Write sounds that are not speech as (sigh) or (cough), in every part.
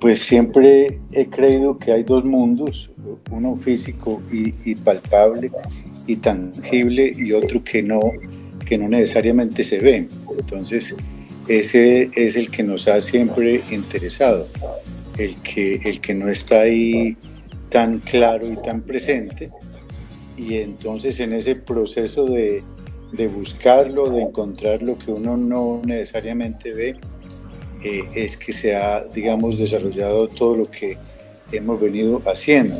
Pues siempre he creído que hay dos mundos, uno físico y, palpable y tangible y otro que no, que no necesariamente se ve. Entonces, ese es el que nos ha siempre interesado, el que, el que no está ahí tan claro y tan presente. Y entonces en ese proceso de, de buscarlo, de encontrar lo que uno no necesariamente ve, eh, es que se ha, digamos, desarrollado todo lo que hemos venido haciendo.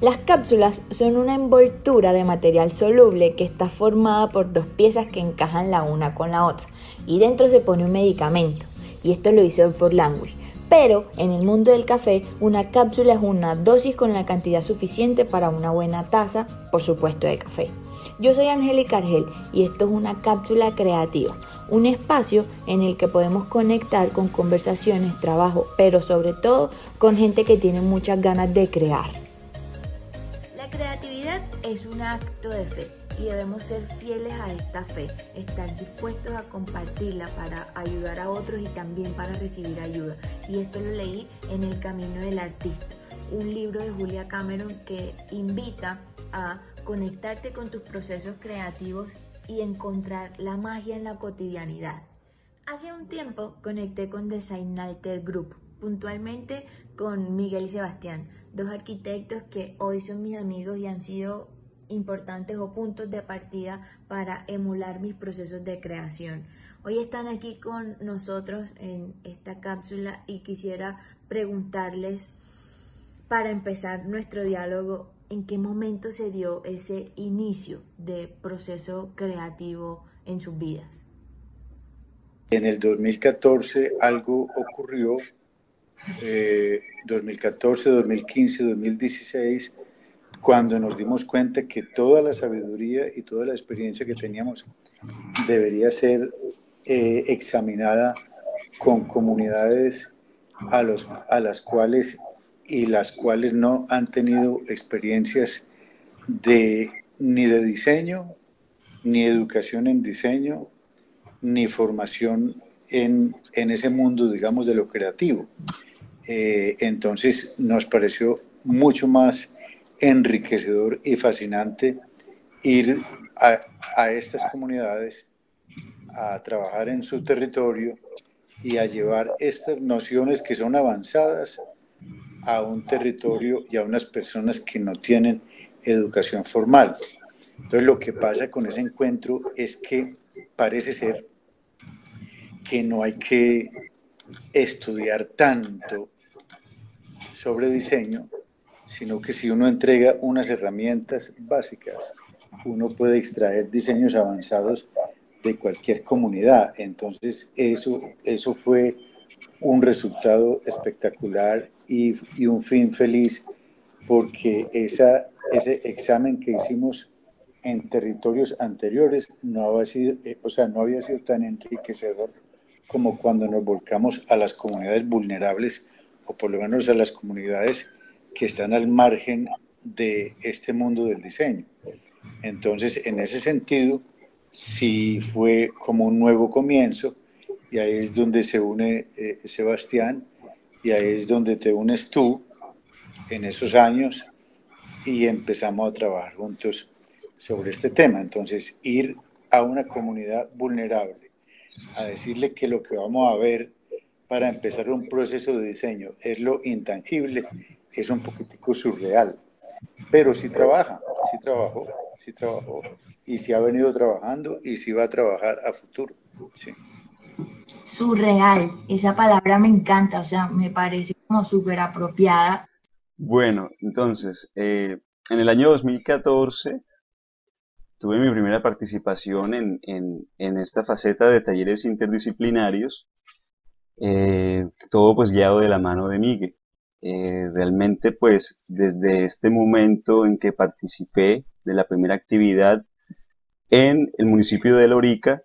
Las cápsulas son una envoltura de material soluble que está formada por dos piezas que encajan la una con la otra y dentro se pone un medicamento. Y esto lo hizo For Language. Pero en el mundo del café, una cápsula es una dosis con la cantidad suficiente para una buena taza, por supuesto, de café. Yo soy Angélica Argel y esto es una cápsula creativa, un espacio en el que podemos conectar con conversaciones, trabajo, pero sobre todo con gente que tiene muchas ganas de crear. La creatividad es un acto de fe y debemos ser fieles a esta fe, estar dispuestos a compartirla para ayudar a otros y también para recibir ayuda. Y esto lo leí en El Camino del Artista, un libro de Julia Cameron que invita a conectarte con tus procesos creativos y encontrar la magia en la cotidianidad. Hace un tiempo conecté con Design Alter Group, puntualmente con Miguel y Sebastián, dos arquitectos que hoy son mis amigos y han sido importantes o puntos de partida para emular mis procesos de creación. Hoy están aquí con nosotros en esta cápsula y quisiera preguntarles para empezar nuestro diálogo en qué momento se dio ese inicio de proceso creativo en sus vidas. En el 2014 algo ocurrió, 2014, 2015, 2016, cuando nos dimos cuenta que toda la sabiduría y toda la experiencia que teníamos debería ser eh, examinada con comunidades a, los, a las cuales y las cuales no han tenido experiencias de, ni de diseño, ni educación en diseño, ni formación en, ese mundo, digamos, de lo creativo. Eh, entonces nos pareció mucho más enriquecedor y fascinante ir a, a estas comunidades a trabajar en su territorio y a llevar estas nociones que son avanzadas a un territorio y a unas personas que no tienen educación formal. Entonces lo que pasa con ese encuentro es que parece ser que no hay que estudiar tanto sobre diseño, sino que si uno entrega unas herramientas básicas, uno puede extraer diseños avanzados de cualquier comunidad. Entonces eso, eso fue un resultado espectacular y, un fin feliz porque esa, ese examen que hicimos en territorios anteriores no había, sido, eh, o sea, no había sido tan enriquecedor como cuando nos volcamos a las comunidades vulnerables o por lo menos a las comunidades que están al margen de este mundo del diseño. Entonces, en ese sentido, sí fue como un nuevo comienzo y ahí es donde se une eh, Sebastián y ahí es donde te unes tú en esos años y empezamos a trabajar juntos sobre este tema. Entonces, ir a una comunidad vulnerable, a decirle que lo que vamos a ver para empezar un proceso de diseño es lo intangible, es un poquitico surreal. Pero sí trabaja, sí trabajó, sí trabajó y sí ha venido trabajando y sí va a trabajar a futuro. Sí surreal. Esa palabra me encanta, o sea, me parece como súper apropiada. Bueno, entonces, eh, en el año 2014 tuve mi primera participación en, en, esta faceta de talleres interdisciplinarios, eh, todo pues guiado de la mano de Miguel. Eh, realmente pues desde este momento en que participé de la primera actividad en el municipio de Lorica,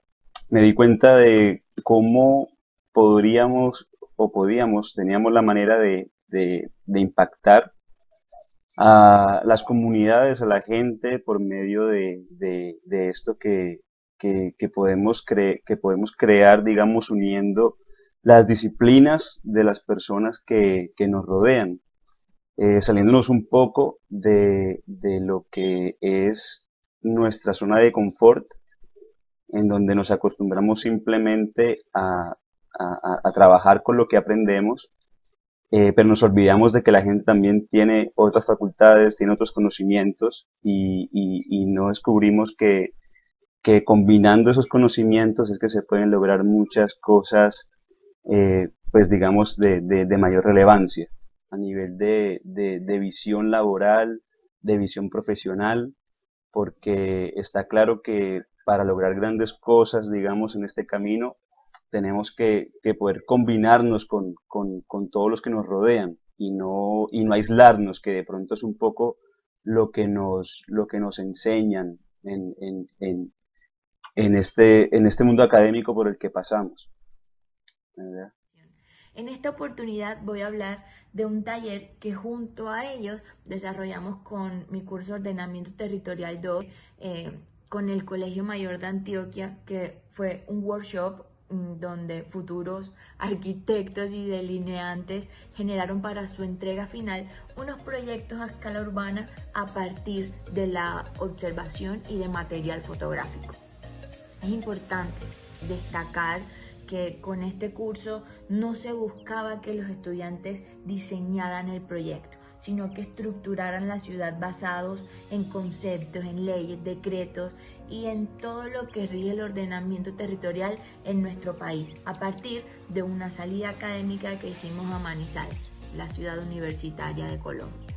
me di cuenta de cómo podríamos o podíamos, teníamos la manera de, impactar a las comunidades, a la gente por medio de, esto que, podemos que podemos crear, digamos, uniendo las disciplinas de las personas que, nos rodean, eh, saliéndonos un poco de, lo que es nuestra zona de confort, en donde nos acostumbramos simplemente a, trabajar con lo que aprendemos, eh, pero nos olvidamos de que la gente también tiene otras facultades, tiene otros conocimientos y, no descubrimos que, que, combinando esos conocimientos es que se pueden lograr muchas cosas eh, pues digamos, de, de, mayor relevancia a nivel de, de, visión laboral, de visión profesional, porque está claro que para lograr grandes cosas, digamos, en este camino, tenemos que, poder combinarnos con, todos los que nos rodean y no, aislarnos, que de pronto es un poco lo que nos, enseñan en, en, en, en, este, en este mundo académico por el que pasamos. En esta oportunidad voy a hablar de un taller que junto a ellos desarrollamos con mi curso Ordenamiento Territorial 2 eh, con el Colegio Mayor de Antioquia, que fue un workshop mm, donde futuros arquitectos y delineantes generaron para su entrega final unos proyectos a escala urbana a partir de la observación y de material fotográfico. Es importante destacar que con este curso no se buscaba que los estudiantes diseñaran el proyecto, sino que estructuraran la ciudad basados en conceptos, en leyes, decretos y en todo lo que rige el ordenamiento territorial en nuestro país, a partir de una salida académica que hicimos a Manizales, la ciudad universitaria de Colombia.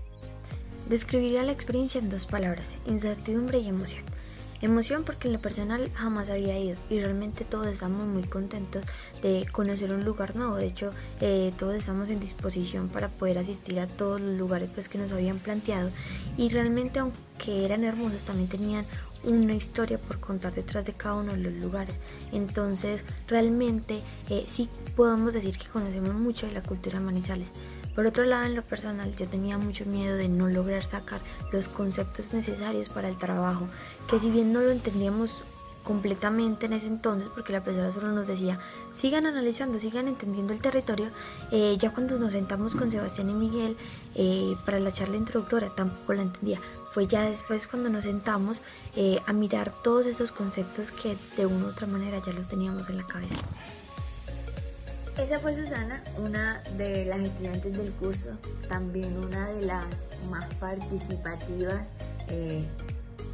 Describiría la experiencia en dos palabras, incertidumbre y emoción. Emoción porque en lo personal jamás había ido y realmente todos estamos muy contentos de conocer un lugar nuevo. De hecho, eh, todos estamos en disposición para poder asistir a todos los lugares pues, que nos habían planteado y realmente aunque eran hermosos también tenían una historia por contar detrás de cada uno de los lugares. Entonces, realmente eh, sí podemos decir que conocemos mucho de la cultura de Manizales. Por otro lado, en lo personal, yo tenía mucho miedo de no lograr sacar los conceptos necesarios para el trabajo, que si bien no lo entendíamos completamente en ese entonces, porque la profesora solo nos decía, sigan analizando, sigan entendiendo el territorio, eh, ya cuando nos sentamos con Sebastián y Miguel eh, para la charla introductoria, tampoco la entendía. Fue ya después cuando nos sentamos eh, a mirar todos esos conceptos que de una u otra manera ya los teníamos en la cabeza. Esa fue Susana, una de las estudiantes del curso, también una de las más participativas eh,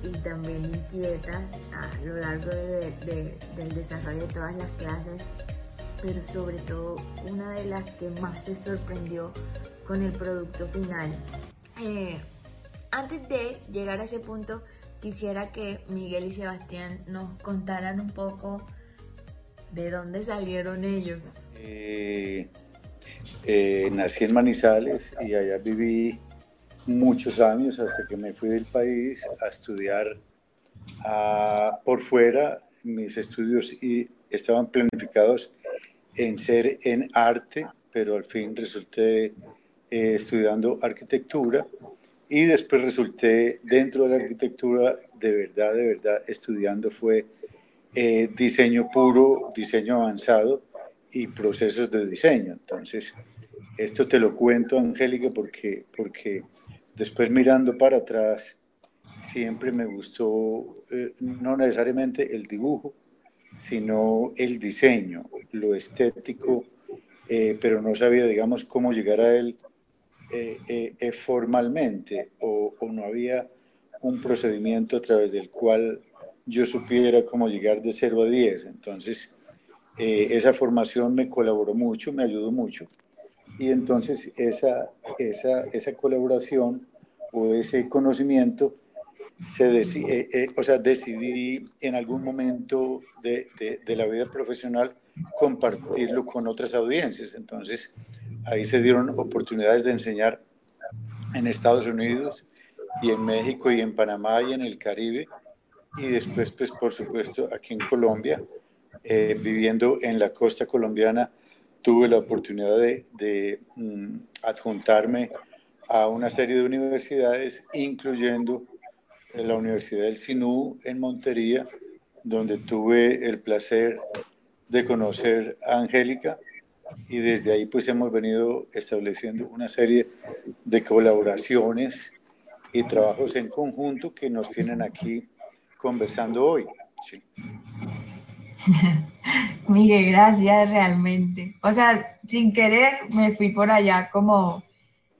y también inquieta a lo largo del desarrollo de todas las clases, pero sobre todo una de las que más se sorprendió con el producto final. Eh, antes de llegar a ese punto, quisiera que Miguel y Sebastián nos contaran un poco de dónde salieron ellos. Eh, eh, nací en Manizales y allá viví muchos años hasta que me fui del país a estudiar por fuera. Mis estudios y estaban planificados en ser en arte, pero al fin resulté eh, estudiando arquitectura y después resulté dentro de la arquitectura de verdad, de verdad, estudiando fue diseño puro, diseño avanzado y procesos de diseño. Entonces, esto te lo cuento, Angélica, porque, porque después mirando para atrás, siempre me gustó eh, no necesariamente el dibujo, sino el diseño, lo estético, eh, pero no sabía, digamos, cómo llegar a él eh, formalmente o, o no había un procedimiento a través del cual yo supiera cómo llegar de 0 a 10. Entonces, eh, esa formación me colaboró mucho, me ayudó mucho. Y entonces esa, esa, esa colaboración o ese conocimiento, se eh, eh, o sea, decidí en algún momento de, de, la vida profesional compartirlo con otras audiencias. Entonces ahí se dieron oportunidades de enseñar en Estados Unidos y en México y en Panamá y en el Caribe. Y después, pues por supuesto, aquí en Colombia eh, viviendo en la costa colombiana, tuve la oportunidad de, mm, adjuntarme a una serie de universidades, incluyendo la Universidad del Sinú en Montería, donde tuve el placer de conocer a Angélica y desde ahí pues hemos venido estableciendo una serie de colaboraciones y trabajos en conjunto que nos tienen aquí conversando hoy. (laughs) Miguel, gracias realmente. O sea, sin querer me fui por allá como,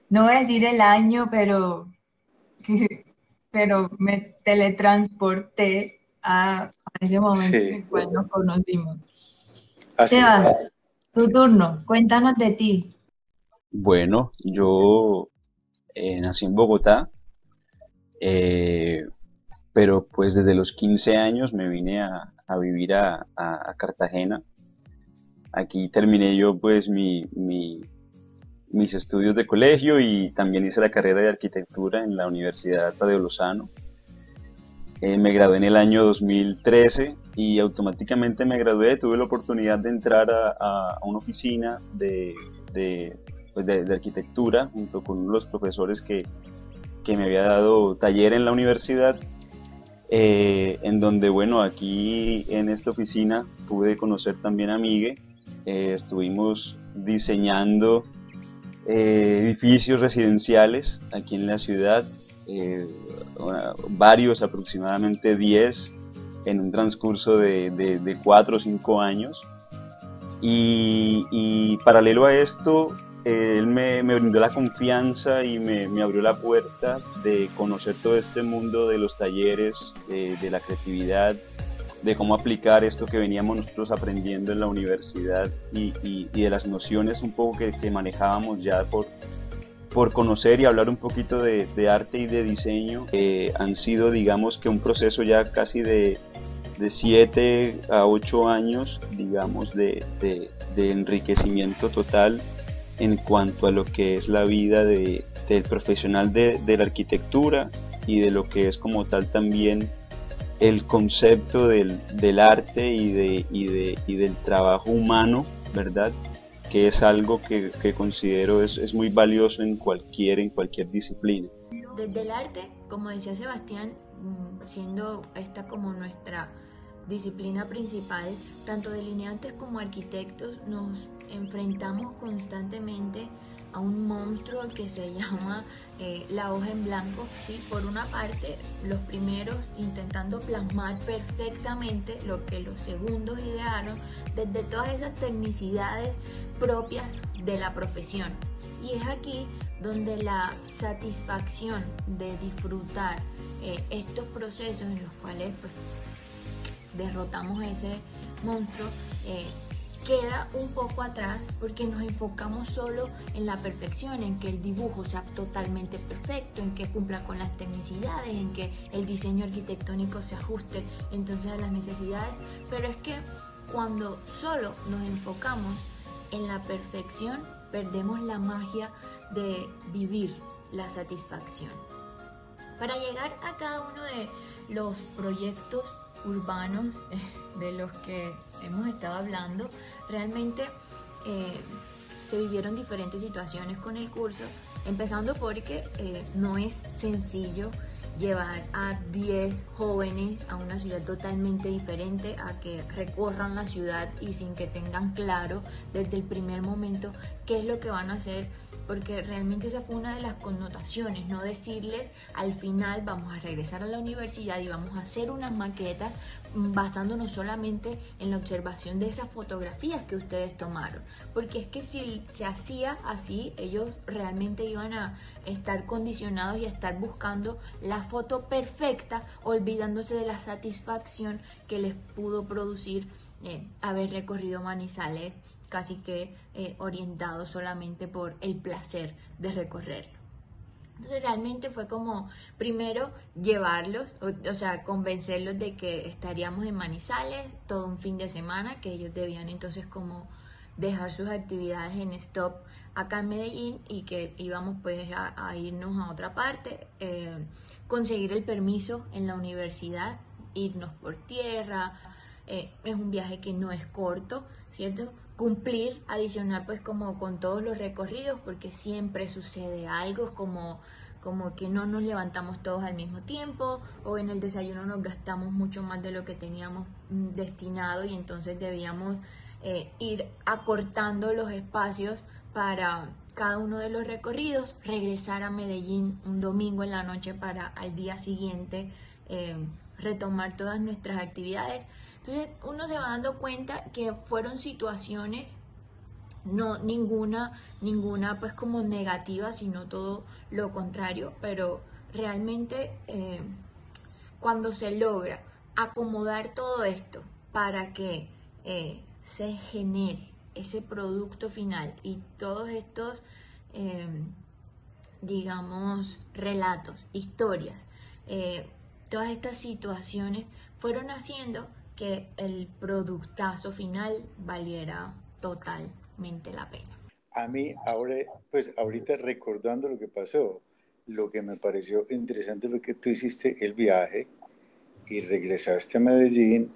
no voy a decir el año, pero, (laughs) pero me teletransporté a, ese momento en el cual nos conocimos. Sebas, tu turno, cuéntanos de ti. Bueno, yo eh, nací en Bogotá, eh, pero pues desde los 15 años me vine a, vivir a, Cartagena. Aquí terminé yo pues mi, mis estudios de colegio y también hice la carrera de arquitectura en la Universidad de Lozano. Eh, me gradué en el año 2013 y automáticamente me gradué, tuve la oportunidad de entrar a, una oficina pues de, de, arquitectura junto con los profesores que, que, me había dado taller en la universidad, eh, en donde, bueno, aquí en esta oficina pude conocer también a Migue, eh, estuvimos diseñando edificios residenciales aquí en la ciudad, varios, aproximadamente 10 en un transcurso de, de, cuatro o cinco años. Y, paralelo a esto, él me, me, brindó la confianza y me, me, abrió la puerta de conocer todo este mundo de los talleres, de, la creatividad, de cómo aplicar esto que veníamos nosotros aprendiendo en la universidad y, y, de las nociones un poco que, que manejábamos ya por, por conocer y hablar un poquito de, arte y de diseño. han sido, digamos, que un proceso ya casi de, de 7 a 8 años, digamos, de, enriquecimiento total en cuanto a lo que es la vida del profesional de, la arquitectura y de lo que es como tal también el concepto del, arte y, de, y del trabajo humano, ¿verdad? que es algo que, considero es, muy valioso en cualquier, en cualquier disciplina. Desde el arte, como decía Sebastián, mm, siendo esta como nuestra disciplina principal, tanto delineantes como arquitectos nos enfrentamos constantemente a un monstruo que se (laughs) llama eh, la hoja en blanco. ¿sí? Por una parte, los primeros intentando plasmar perfectamente lo que los segundos idearon desde todas esas tecnicidades propias de la profesión. Y es aquí donde la satisfacción de disfrutar eh, estos procesos en los cuales pues, derrotamos ese monstruo eh, queda un poco atrás porque nos enfocamos solo en la perfección, en que el dibujo sea totalmente perfecto, en que cumpla con las tecnicidades, en que el diseño arquitectónico se ajuste entonces a las necesidades, pero es que cuando solo nos enfocamos en la perfección, perdemos la magia de vivir la satisfacción. Para llegar a cada uno de los proyectos urbanos eh, de los que hemos estado hablando, realmente eh, se vivieron diferentes situaciones con el curso, empezando porque eh, no es sencillo llevar a 10 jóvenes a una ciudad totalmente diferente, a que recorran la ciudad y sin que tengan claro desde el primer momento qué es lo que van a hacer porque realmente esa fue una de las connotaciones, no decirles al final vamos a regresar a la universidad y vamos a hacer unas maquetas basándonos solamente en la observación de esas fotografías que ustedes tomaron, porque es que si se hacía así, ellos realmente iban a estar condicionados y a estar buscando la foto perfecta, olvidándose de la satisfacción que les pudo producir eh, haber recorrido Manizales casi que eh, orientado solamente por el placer de recorrerlo. Entonces realmente fue como primero llevarlos, o, sea, convencerlos de que estaríamos en Manizales todo un fin de semana, que ellos debían entonces como dejar sus actividades en stop acá en Medellín y que íbamos pues a, irnos a otra parte, eh, conseguir el permiso en la universidad, irnos por tierra, eh, es un viaje que no es corto, ¿cierto? Cumplir, adicional pues como con todos los recorridos, porque siempre sucede algo, como, como que no nos levantamos todos al mismo tiempo, o en el desayuno nos gastamos mucho más de lo que teníamos mm, destinado y entonces debíamos eh, ir acortando los espacios para cada uno de los recorridos, regresar a Medellín un domingo en la noche para al día siguiente eh, retomar todas nuestras actividades. Entonces uno se va dando cuenta que fueron situaciones, no ninguna, ninguna pues como negativa, sino todo lo contrario, pero realmente eh, cuando se logra acomodar todo esto para que eh, se genere ese producto final y todos estos, em, digamos, relatos, historias, eh, todas estas situaciones fueron haciendo que el productazo final valiera totalmente la pena. A mí ahora, pues ahorita recordando lo que pasó, lo que me pareció interesante fue que tú hiciste el viaje y regresaste a Medellín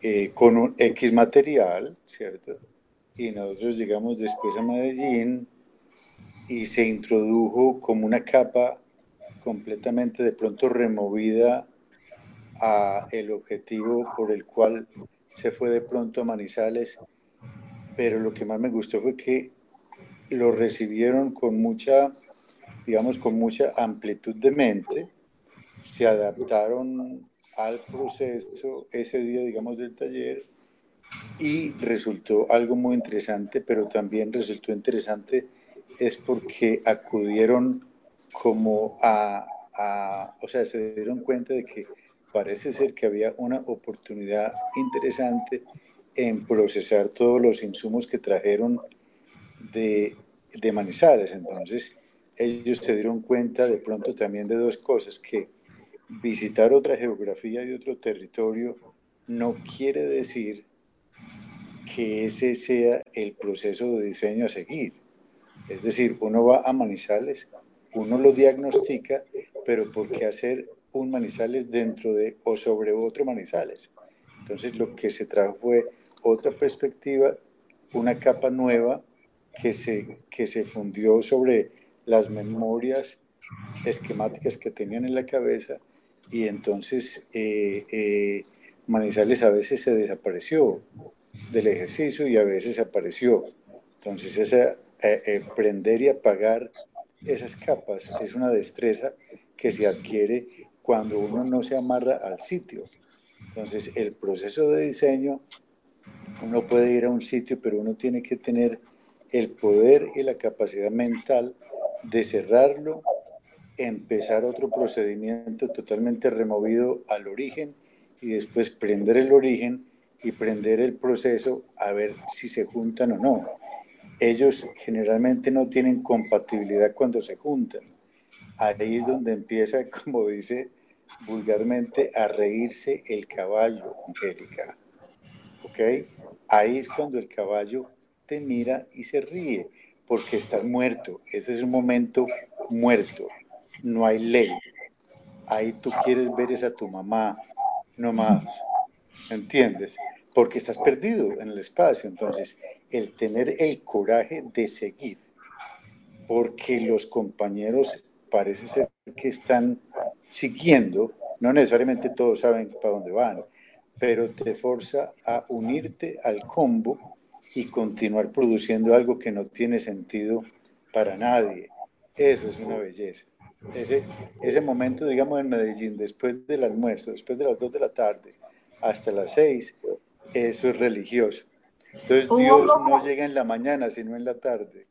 eh, con un X material, ¿cierto? Y nosotros llegamos después a Medellín y se introdujo como una capa completamente de pronto removida a el objetivo por el cual se fue de pronto a Manizales, pero lo que más me gustó fue que lo recibieron con mucha, digamos, con mucha amplitud de mente, se adaptaron al proceso ese día, digamos, del taller y resultó algo muy interesante, pero también resultó interesante es porque acudieron como a, a, o sea, se dieron cuenta de que parece ser que había una oportunidad interesante en procesar todos los insumos que trajeron de, de Manizales. Entonces, ellos se dieron cuenta de pronto también de dos cosas, que visitar otra geografía y otro territorio no quiere decir que ese sea el proceso de diseño a seguir. Es decir, uno va a Manizales, uno lo diagnostica, pero ¿por qué hacer un Manizales dentro de o sobre otro Manizales? Entonces lo que se trajo fue otra perspectiva, una capa nueva que se, que se fundió sobre las memorias esquemáticas que tenían en la cabeza y entonces eh, eh, Manizales a veces se desapareció del ejercicio y a veces apareció. Entonces esa eh, prender y apagar esas capas es una destreza que se adquiere cuando uno no se amarra al sitio. Entonces el proceso de diseño, uno puede ir a un sitio, pero uno tiene que tener el poder y la capacidad mental de cerrarlo empezar otro procedimiento totalmente removido al origen y después prender el origen y prender el proceso a ver si se juntan o no. Ellos generalmente no tienen compatibilidad cuando se juntan. Ahí es donde empieza, (laughs) como dice vulgarmente, a reírse el caballo, Angélica. ¿Ok? Ahí es cuando el caballo te mira y se ríe, porque estás muerto. Ese es un momento muerto no hay ley. Ahí tú quieres ver a tu mamá, no más. ¿Entiendes? Porque estás perdido en el espacio. Entonces, el tener el coraje de seguir, porque los compañeros parece ser que están siguiendo, no necesariamente todos saben para dónde van, pero te forza a unirte al combo y continuar produciendo algo que no tiene sentido para nadie. Eso es una belleza ese, ese momento, digamos, en Medellín, después del almuerzo, después de las 2 de la tarde, hasta las 6, eso es religioso. Entonces Dios no llega en la mañana, sino en la tarde.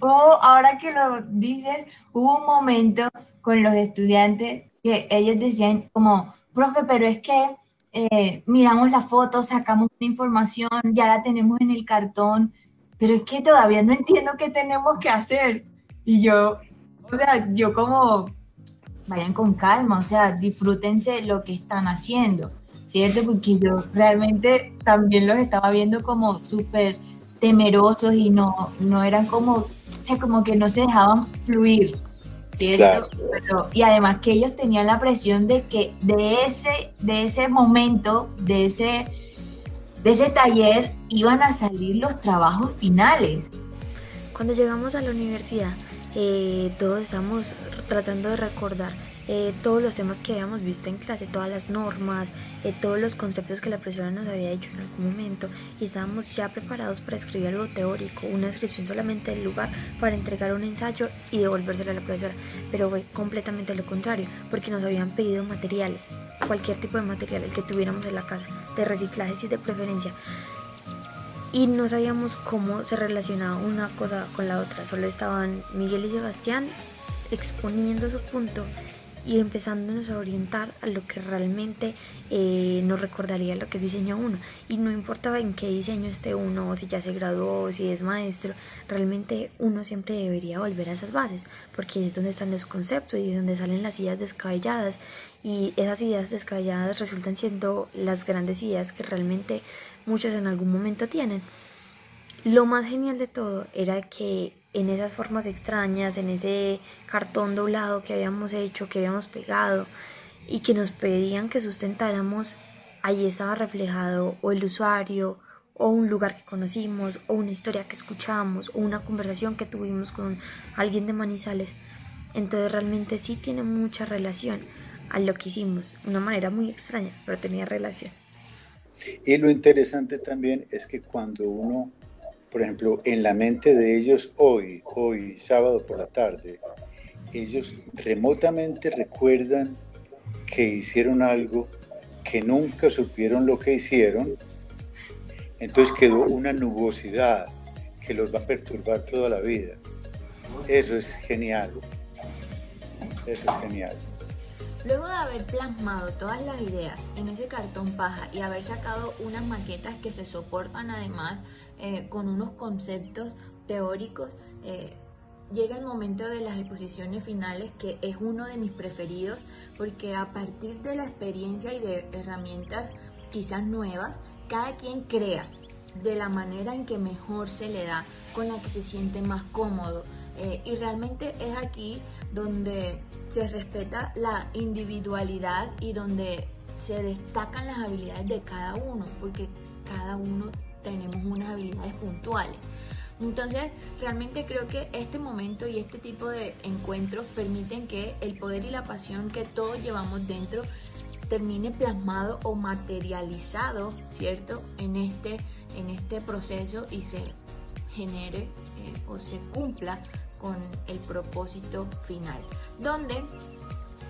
hubo, (laughs) ahora que lo dices, hubo un momento con los estudiantes que ellos decían como, profe, pero es que eh, miramos la foto, sacamos una información, ya la tenemos en el cartón, pero es que todavía no entiendo qué tenemos que hacer. Y yo, o sea, yo como, vayan con calma, o sea, disfrútense lo que están haciendo, ¿cierto? Porque yo realmente también los estaba viendo como súper temerosos y no, no eran como, o sea, como que no se dejaban fluir, ¿cierto? y además que ellos tenían la presión de que de ese, de ese momento, de ese, de ese taller, iban a salir los trabajos finales. Cuando llegamos a la universidad, eh, todos estamos tratando de recordar eh, todos los temas que habíamos visto en clase, todas las normas, eh, todos los conceptos que la profesora nos había dicho en algún momento y estábamos ya preparados para escribir algo teórico, una descripción solamente del lugar para entregar un ensayo y devolvérselo a la profesora. Pero fue completamente lo contrario, porque nos habían pedido materiales, cualquier tipo de material, el que tuviéramos en la casa, de reciclaje y de preferencia y no sabíamos cómo se relacionaba una cosa con la otra. Solo estaban Miguel y Sebastián exponiendo su punto y empezándonos a orientar a lo que realmente eh, nos recordaría lo que diseñó uno. Y no importaba en qué diseño esté uno, o si ya se graduó, o si es maestro, realmente uno siempre debería volver a esas bases, porque es donde están los conceptos y es donde salen las ideas descabelladas. Y esas ideas descabelladas resultan siendo las grandes ideas que realmente muchos en algún momento tienen. Lo más genial de todo era que en esas formas extrañas, en ese cartón doblado que habíamos hecho, que habíamos pegado y que nos pedían que sustentáramos, ahí estaba reflejado o el usuario o un lugar que conocimos o una historia que escuchamos o una conversación que tuvimos con alguien de Manizales. Entonces realmente sí tiene mucha relación a lo que hicimos, una manera muy extraña, pero tenía relación. Y lo interesante también es que cuando uno, por ejemplo, en la mente de ellos hoy, hoy, sábado por la tarde, ellos remotamente recuerdan que hicieron algo, que nunca supieron lo que hicieron, entonces quedó una nubosidad que los va a perturbar toda la vida. Eso es genial. Eso es genial. Luego de haber plasmado todas las ideas en ese cartón paja y haber sacado unas maquetas que se soportan además eh, con unos conceptos teóricos, eh, llega el momento de las exposiciones finales que es uno de mis preferidos porque a partir de la experiencia y de herramientas quizás nuevas, cada quien crea de la manera en que mejor se le da, con la que se siente más cómodo. Eh, y realmente es aquí donde se respeta la individualidad y donde se destacan las habilidades de cada uno, porque cada uno tenemos unas habilidades puntuales. Entonces, realmente creo que este momento y este tipo de encuentros permiten que el poder y la pasión que todos llevamos dentro termine plasmado o materializado, ¿cierto? En este, en este proceso y se genere eh, o se cumpla con el propósito final, donde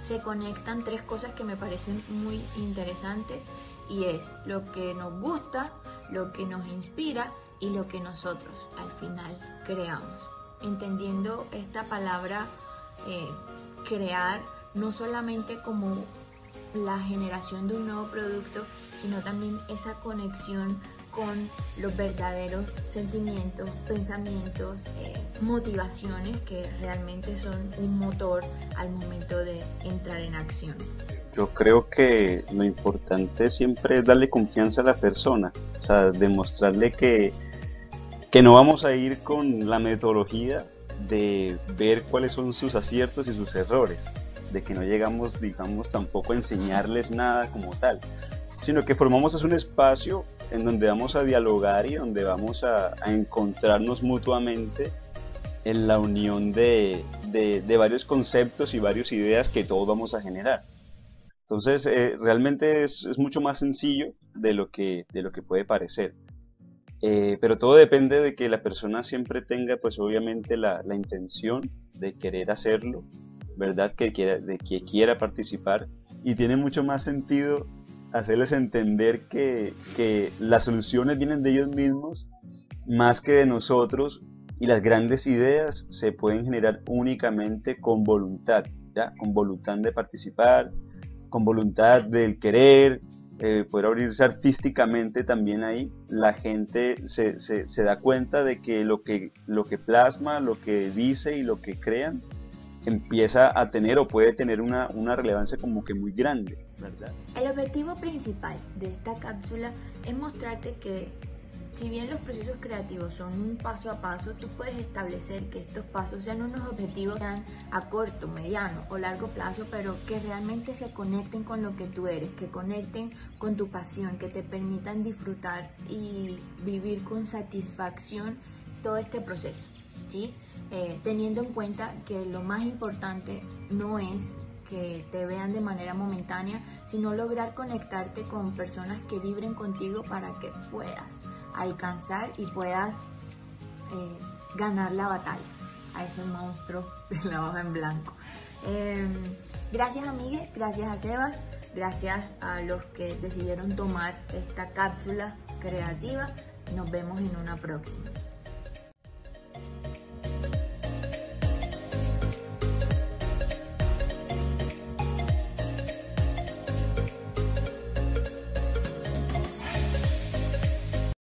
se conectan tres cosas que me parecen muy interesantes y es lo que nos gusta, lo que nos inspira y lo que nosotros al final creamos. Entendiendo esta palabra eh, crear no solamente como la generación de un nuevo producto, sino también esa conexión con los verdaderos sentimientos, pensamientos, eh, motivaciones que realmente son un motor al momento de entrar en acción. Yo creo que lo importante siempre es darle confianza a la persona, o sea, demostrarle que, que no vamos a ir con la metodología de ver cuáles son sus aciertos y sus errores, de que no llegamos, digamos, tampoco a enseñarles nada como tal, sino que formamos un espacio en donde vamos a dialogar y donde vamos a, encontrarnos mutuamente en la unión de, varios conceptos y varias ideas que todos vamos a generar. Entonces, eh, realmente es, mucho más sencillo de lo que, de lo que puede parecer. Eh, pero todo depende de que la persona siempre tenga, pues obviamente, la, la intención de querer hacerlo, ¿verdad? Que quiera, de que quiera participar. Y tiene mucho más sentido hacerles entender que, las soluciones vienen de ellos mismos más que de nosotros y las grandes ideas se pueden generar únicamente con voluntad, ¿ya? con voluntad de participar, con voluntad del querer, eh, poder abrirse artísticamente también ahí, la gente se, se, da cuenta de que lo, que lo que plasma, lo que dice y lo que crean empieza a tener o puede tener una, una relevancia como que muy grande. El objetivo principal de esta cápsula es mostrarte que si bien los procesos creativos son un paso a paso, tú puedes establecer que estos pasos sean unos objetivos a corto, mediano o largo plazo, pero que realmente se conecten con lo que tú eres, que conecten con tu pasión, que te permitan disfrutar y vivir con satisfacción todo este proceso, ¿sí? Eh, teniendo en cuenta que lo más importante no es que te vean de manera momentánea, sino lograr conectarte con personas que vibren contigo para que puedas alcanzar y puedas eh, ganar la batalla a ese monstruo de la hoja en blanco. Em, gracias amigues, gracias a Sebas, gracias a los que decidieron tomar esta cápsula creativa. Nos vemos en una próxima.